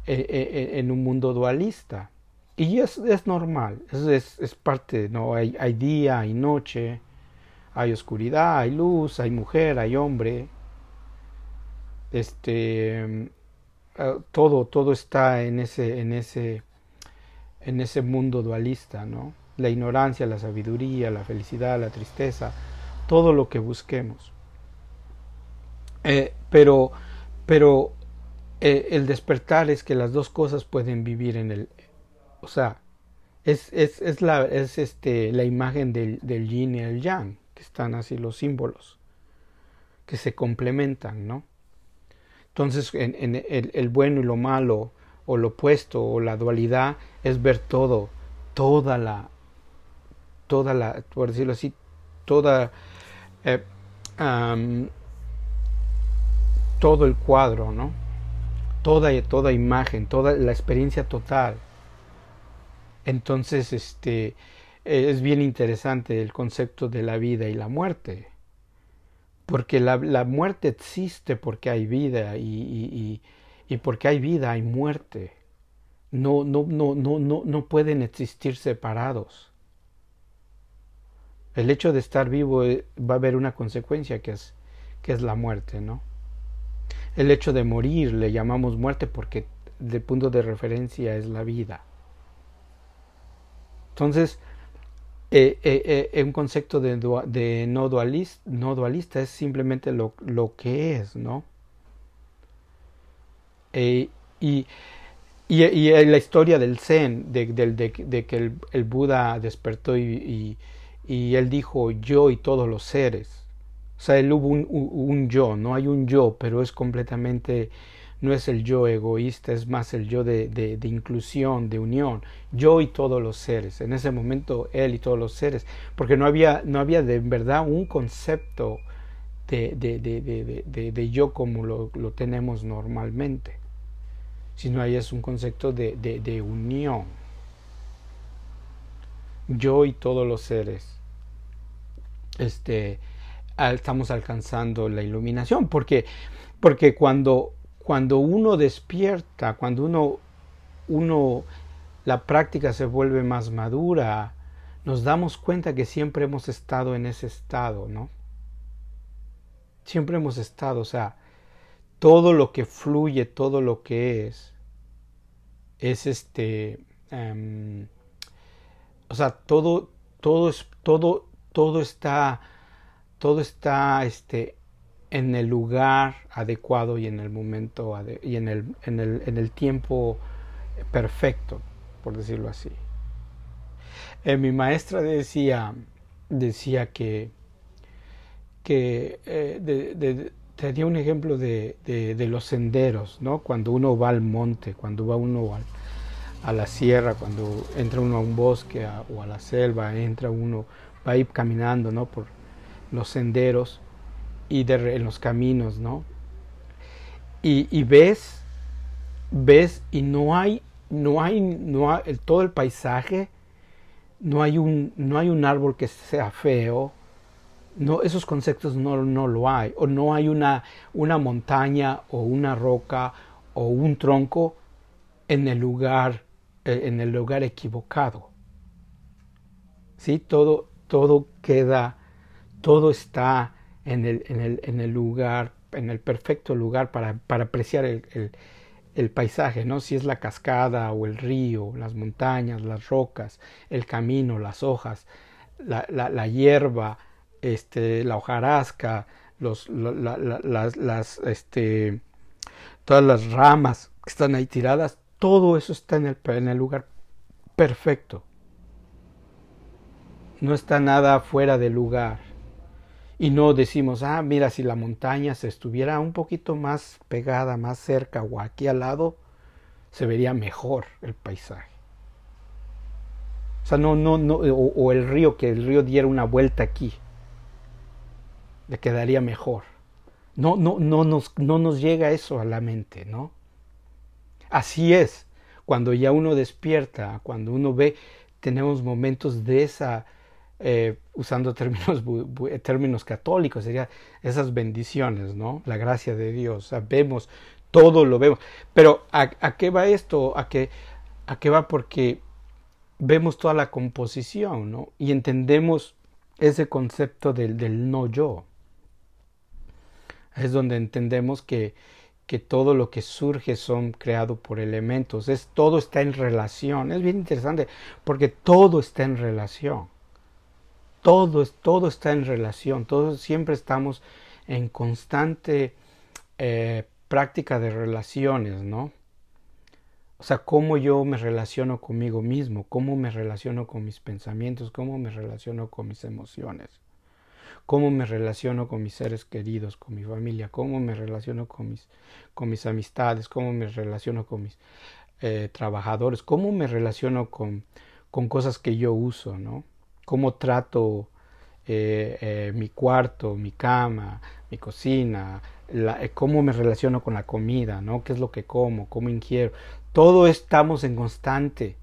eh, eh, eh, en un mundo dualista. Y es, es normal, es, es, parte, ¿no? Hay, hay día, hay noche, hay oscuridad, hay luz, hay mujer, hay hombre. Este todo, todo está en ese, en ese, en ese mundo dualista, ¿no? La ignorancia, la sabiduría, la felicidad, la tristeza, todo lo que busquemos. Eh, pero pero eh, el despertar es que las dos cosas pueden vivir en el... O sea, es, es, es la, es este, la imagen del, del yin y el yang, que están así los símbolos, que se complementan, ¿no? Entonces, en, en el, el, bueno y lo malo, o lo opuesto, o la dualidad, es ver todo, toda la, toda la, por decirlo así, toda eh, todo el cuadro, ¿no? Toda, toda imagen, toda la experiencia total. Entonces, este, es bien interesante el concepto de la vida y la muerte. Porque la, la muerte existe porque hay vida y, y, y, porque hay vida hay muerte. No, no, no, no, no, no pueden existir separados. El hecho de estar vivo eh, va a haber una consecuencia que es, que es la muerte, ¿no? El hecho de morir le llamamos muerte porque de punto de referencia es la vida. Entonces, eh, eh, un concepto de, no, dualista, no, dualista, es simplemente lo, lo que es, ¿no? y, y, y, la historia del Zen, de, de, que el, Buda despertó y, él dijo yo y todos los seres. O sea, él hubo un, un yo, no hay un yo, pero es completamente no es el yo egoísta, es más el yo de, de, de, inclusión, de unión, yo y todos los seres, en ese momento él y todos los seres, porque no había, no había de verdad un concepto de, de yo como lo, lo, tenemos normalmente, sino ahí es un concepto de, unión, yo y todos los seres. Este, estamos alcanzando la iluminación, porque, porque cuando cuando uno despierta, cuando uno, uno, la práctica se vuelve más madura, nos damos cuenta que siempre hemos estado en ese estado, ¿no? Siempre hemos estado, o sea, todo lo que fluye, todo lo que es, es este, um, o sea, todo, todo es, todo, todo está, todo está, este, en el lugar adecuado y en el momento y en el, en, el, en el, tiempo perfecto, por decirlo así. Eh, mi maestra decía, decía que, que eh, te dio un ejemplo de, de, los senderos, ¿no? Cuando uno va al monte, cuando va uno a la sierra, cuando entra uno a un bosque o a la selva, entra uno, va a ir caminando, ¿no? Por los senderos y en los caminos, ¿no? Y, ves, ves y no hay, no hay, no hay, todo el paisaje, no hay un, no hay un árbol que sea feo, no, esos conceptos no, no lo hay, o no hay una, una montaña o una roca o un tronco en el lugar, en el lugar equivocado. ¿Sí? Todo, todo queda, todo está en el, en el, en el lugar, en el perfecto lugar para, para apreciar el, el, paisaje, ¿no? Si es la cascada o el río, las montañas, las rocas, el camino, las hojas, la, la, hierba, este, la hojarasca, los, la, las, este, todas las ramas que están ahí tiradas, todo eso está en el, lugar perfecto. No está nada fuera de lugar y no decimos, ah, mira, si la montaña se estuviera un poquito más pegada, más cerca o aquí al lado, se vería mejor el paisaje. O sea, no, no, no, o, el río, que el río diera una vuelta aquí, le quedaría mejor. No, no, no nos, no nos llega eso a la mente, ¿no? Así es, cuando ya uno despierta, cuando uno ve, tenemos momentos de esa eh, usando términos, términos católicos, sería esas bendiciones, ¿no? La gracia de Dios, sabemos, todo lo vemos. Pero ¿a, qué va esto? ¿A qué, ¿A qué va? Porque vemos toda la composición, ¿no? Y entendemos ese concepto del, del no yo. Es donde entendemos que, que todo lo que surge son creado por elementos. Es, todo está en relación. Es bien interesante porque todo está en relación todo, todo está en relación, todos siempre estamos en constante eh, práctica de relaciones, ¿no? O sea, cómo yo me relaciono conmigo mismo, cómo me relaciono con mis pensamientos, cómo me relaciono con mis emociones, cómo me relaciono con mis seres queridos, con mi familia, cómo me relaciono con mis, con mis amistades, cómo me relaciono con mis eh, trabajadores, cómo me relaciono con, con cosas que yo uso, ¿no? cómo trato eh, eh, mi cuarto, mi cama, mi cocina, cómo me relaciono con la comida, ¿no? ¿Qué es lo que como? ¿Cómo ingiero? Todo estamos en constante,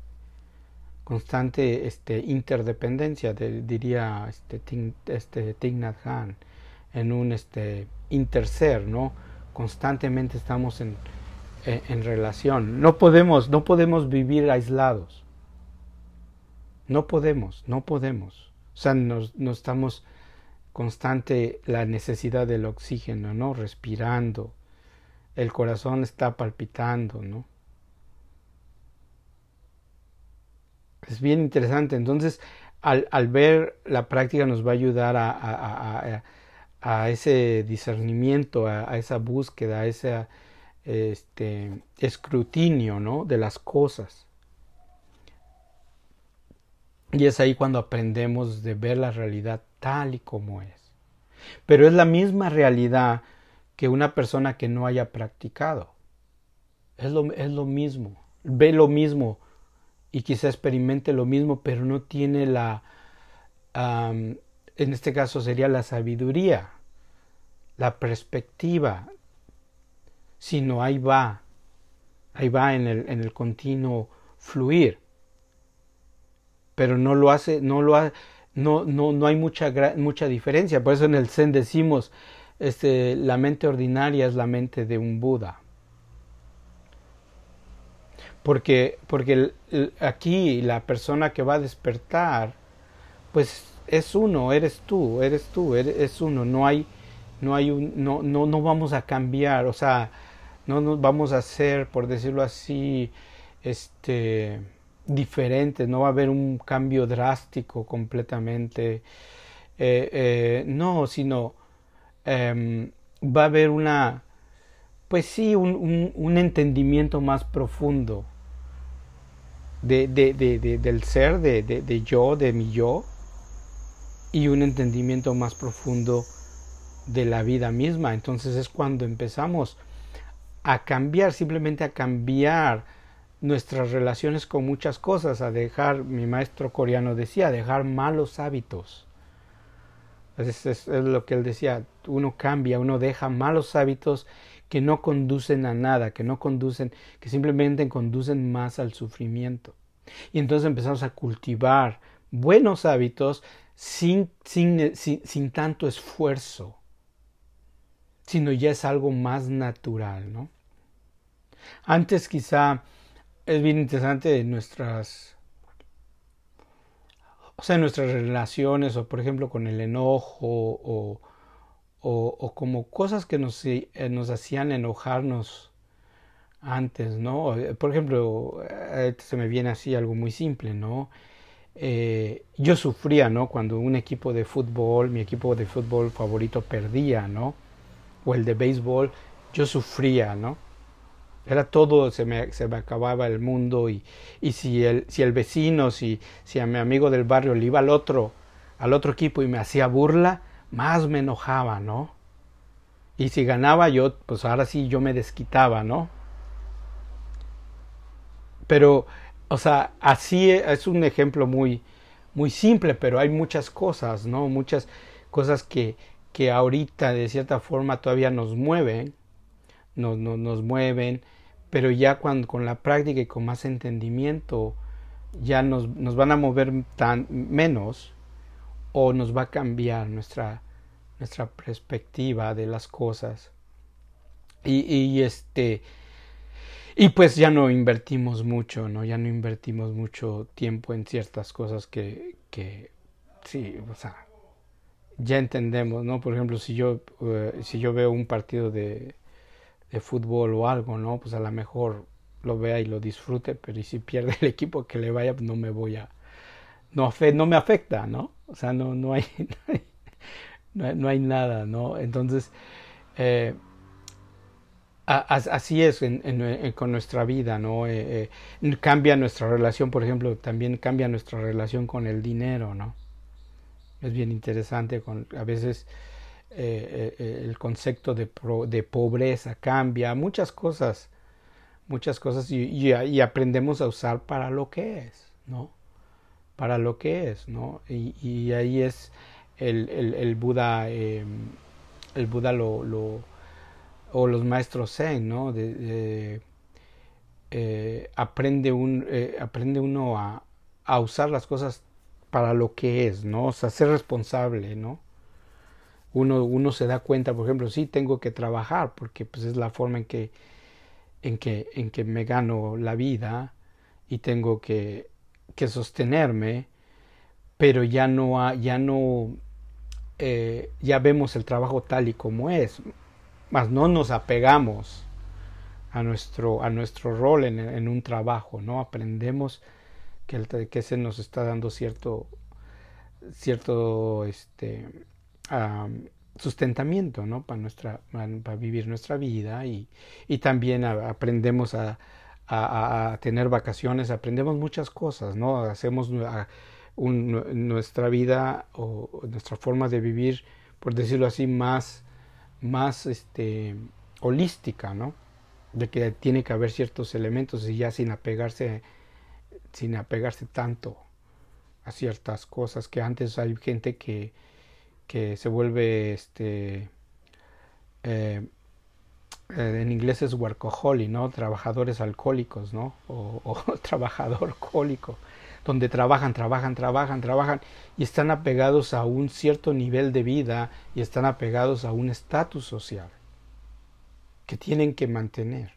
constante este, interdependencia, diría este, este Hanh, en un este, interser, ¿no? Constantemente estamos en, en, relación. No podemos, no podemos vivir aislados. No podemos, no podemos. O sea, nos, nos estamos constante la necesidad del oxígeno, ¿no? Respirando. El corazón está palpitando, ¿no? Es bien interesante. Entonces, al, al ver la práctica nos va a ayudar a, a, a, ese discernimiento, a, esa búsqueda, a ese este, escrutinio ¿no? de las cosas. Y es ahí cuando aprendemos de ver la realidad tal y como es. Pero es la misma realidad que una persona que no haya practicado. Es lo, es lo mismo. Ve lo mismo y quizá experimente lo mismo, pero no tiene la, en este caso sería la sabiduría, la perspectiva, sino ahí va, ahí va en el, en el continuo fluir. Pero no lo hace, no lo hace, no, no, no hay mucha, mucha diferencia. Por eso en el Zen decimos, este, la mente ordinaria es la mente de un Buda porque, porque aquí la persona que va a despertar, pues es uno, eres tú, eres tú, eres, es uno, no hay, no hay un, no, no, no vamos a cambiar, o sea, no nos vamos a hacer, por decirlo así, este, diferentes, no va a haber un cambio drástico completamente, eh, eh, no, sino em, va a haber una, pues sí, un, un, entendimiento más profundo de, de, de, del ser, de, yo, de mi yo, y un entendimiento más profundo de la vida misma. Entonces es cuando empezamos a cambiar, simplemente a cambiar nuestras relaciones con muchas cosas, a dejar, mi maestro coreano decía, a dejar malos hábitos. Es, es, lo que él decía, uno cambia, uno deja malos hábitos que no conducen a nada, que no conducen, que simplemente conducen más al sufrimiento. Y entonces empezamos a cultivar buenos hábitos sin, sin, sin, sin tanto esfuerzo, sino ya es algo más natural, ¿no? Antes quizá es bien interesante nuestras o sea, nuestras relaciones, o por ejemplo con el enojo, o, o, como cosas que nos, eh, hacían enojarnos antes, ¿no? Eh, por ejemplo, eh, se me viene así algo muy simple, ¿no? yo sufría, ¿no? Cuando un equipo de fútbol, mi equipo de fútbol favorito perdía, ¿no? O el de béisbol, yo sufría, ¿no? Era todo, se me, se me acababa el mundo y, y si, el, si el vecino, si, si a mi amigo del barrio le iba al otro, al otro equipo y me hacía burla, más me enojaba, ¿no? Y si ganaba yo, pues ahora sí yo me desquitaba, ¿no? Pero, o sea, así es un ejemplo muy, muy simple, pero hay muchas cosas, ¿no? Muchas cosas que, que ahorita de cierta forma todavía nos mueven, nos, nos, nos mueven, pero ya cuando, con la práctica y con más entendimiento, ya nos, nos van a mover tan menos o nos va a cambiar nuestra, nuestra perspectiva de las cosas. Y, y, este y pues ya no invertimos mucho, ¿no? Ya no invertimos mucho tiempo en ciertas cosas que, que sí, o sea, ya entendemos, ¿no? Por ejemplo, si yo, eh, si yo veo un partido de, de fútbol o algo, ¿no? Pues a lo mejor lo vea y lo disfrute, pero y si pierde el equipo que le vaya, pues no me voy a, no, no me afecta, ¿no? O sea, no, [LAUGHS] no, hay, no, hay, nada, ¿no? Entonces, eh, así es con nuestra vida, ¿no? Eh, eh, cambia nuestra relación, por ejemplo, también cambia nuestra relación con el dinero, ¿no? Es bien interesante, con, a veces el concepto de, de, pobreza cambia, muchas cosas, muchas cosas, y, y aprendemos a usar para lo que es, ¿no? Para lo que es, ¿no? Y, ahí es el, el, Buda, em, el Buda lo, lo, o los maestros Zen, ¿no? Eh, aprende, un, eh, aprende uno a, a usar las cosas para lo que es, ¿no? O sea, ser responsable, ¿no? Uno, uno se da cuenta, por ejemplo, sí tengo que trabajar porque pues es la forma en que, en que, en que me gano la vida y tengo que, que sostenerme, pero ya no, ya no, eh, ya vemos el trabajo tal y como es, más no nos apegamos a nuestro, a nuestro rol en, en un trabajo, ¿no? Aprendemos que, el, que se nos está dando cierto, cierto este, sustentamiento, ¿no? Para, nuestra, para vivir nuestra vida y, y también aprendemos a, a, tener vacaciones, aprendemos muchas cosas, ¿no? Hacemos nuestra vida o nuestra forma de vivir, por decirlo así, más, más este, holística, ¿no? De que tiene que haber ciertos elementos y ya sin apegarse sin apegarse tanto a ciertas cosas que antes hay gente que, que se vuelve este eh, eh, en inglés es workaholic, ¿no? Trabajadores alcohólicos, ¿no? O, o [LAUGHS] trabajador alcohólico, donde trabajan, trabajan, trabajan, trabajan y están apegados a un cierto nivel de vida y están apegados a un estatus social que tienen que mantener.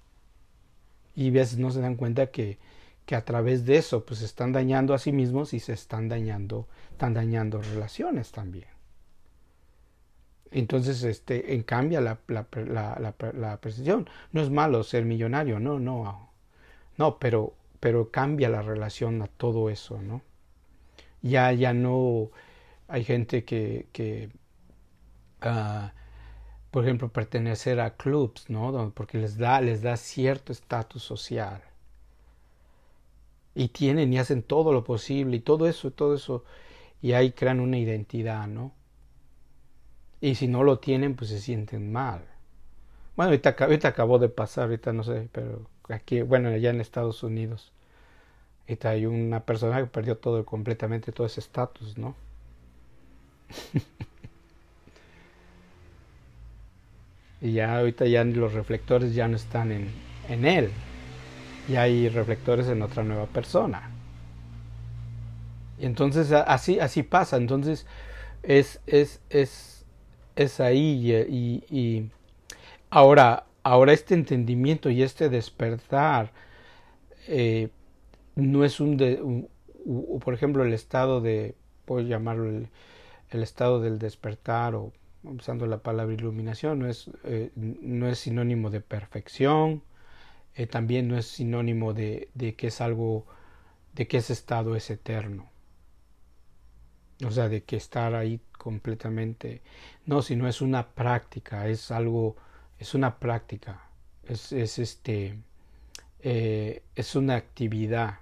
Y a veces no se dan cuenta que que a través de eso pues están dañando a sí mismos y se están dañando, están dañando relaciones también. Entonces, este, en cambia la, la, la, la, percepción. No es malo ser millonario, no, no. No, pero, pero cambia la relación a todo eso, ¿no? Ya, ya no hay gente que, que uh, por ejemplo, pertenecer a clubs, ¿no? Porque les da, les da cierto estatus social y tienen y hacen todo lo posible y todo eso, todo eso, y ahí crean una identidad, ¿no? Y si no lo tienen, pues se sienten mal. Bueno, ahorita, ahorita acabó de pasar, ahorita no sé, pero aquí, bueno, allá en Estados Unidos, ahorita hay una persona que perdió todo, completamente todo ese estatus, ¿no? [LAUGHS] y ya ahorita ya los reflectores ya no están en, en él, y hay reflectores en otra nueva persona. Y entonces así, así pasa. Entonces es, es, es, es ahí y, y, ahora, ahora este entendimiento y este despertar eh, no es un, de, por ejemplo, el estado de, puedo llamarlo el, estado del despertar o usando la palabra iluminación, no es, eh, no es sinónimo de perfección, eh, también no es sinónimo de, de, que es algo, de que ese estado es eterno. O sea, de que estar ahí completamente. No, sino es una práctica, es algo, es una práctica, es, es este, eh, es una actividad.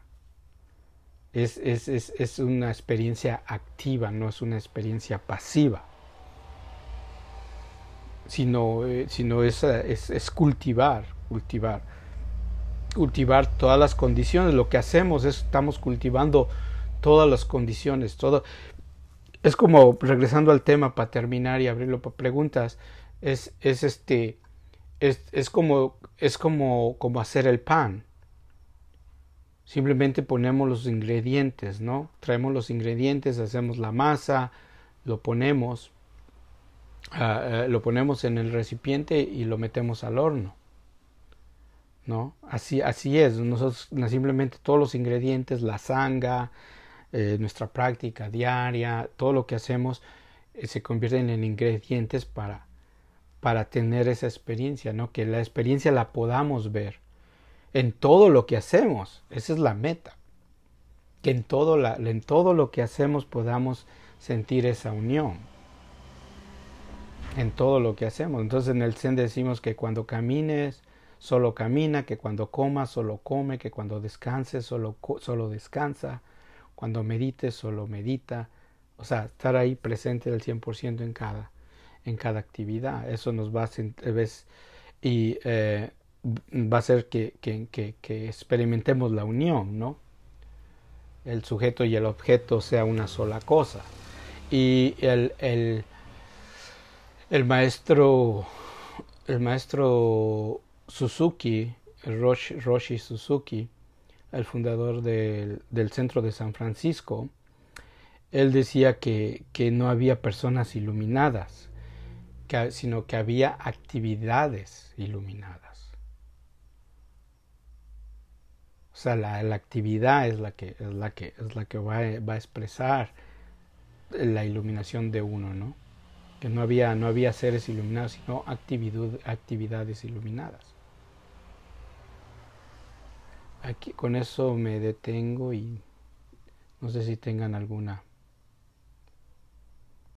Es, es, es, una experiencia activa, no es una experiencia pasiva, sino, eh, sino es, es, cultivar, cultivar cultivar todas las condiciones. Lo que hacemos es estamos cultivando todas las condiciones. Todo es como regresando al tema para terminar y abrirlo para preguntas. Es, es este es, es como es como como hacer el pan. Simplemente ponemos los ingredientes, ¿no? Traemos los ingredientes, hacemos la masa, lo ponemos, uh, lo ponemos en el recipiente y lo metemos al horno. ¿no? Así, así es, nosotros simplemente todos los ingredientes, la sanga, eh, nuestra práctica diaria, todo lo que hacemos eh, se convierten en ingredientes para, para tener esa experiencia, ¿no? Que la experiencia la podamos ver en todo lo que hacemos, esa es la meta, que en todo, la, en todo lo que hacemos podamos sentir esa unión en todo lo que hacemos. Entonces en el Zen decimos que cuando camines, solo camina, que cuando coma solo come, que cuando descanse solo, solo descansa, cuando medite solo medita, o sea, estar ahí presente del 100% en cada, en cada actividad. Eso nos va a ves, y eh, va a hacer que, que, que, que, experimentemos la unión, ¿no? El sujeto y el objeto sea una sola cosa. Y el, el, el maestro, el maestro Suzuki, Roshi, Suzuki, el fundador del, del centro de San Francisco, él decía que, que no había personas iluminadas, sino que había actividades iluminadas. O sea, la, la, actividad es la que, es la que, es la que va, va, a expresar la iluminación de uno, ¿no? Que no había, no había seres iluminados, sino actividades iluminadas. Aquí con eso me detengo y no sé si tengan alguna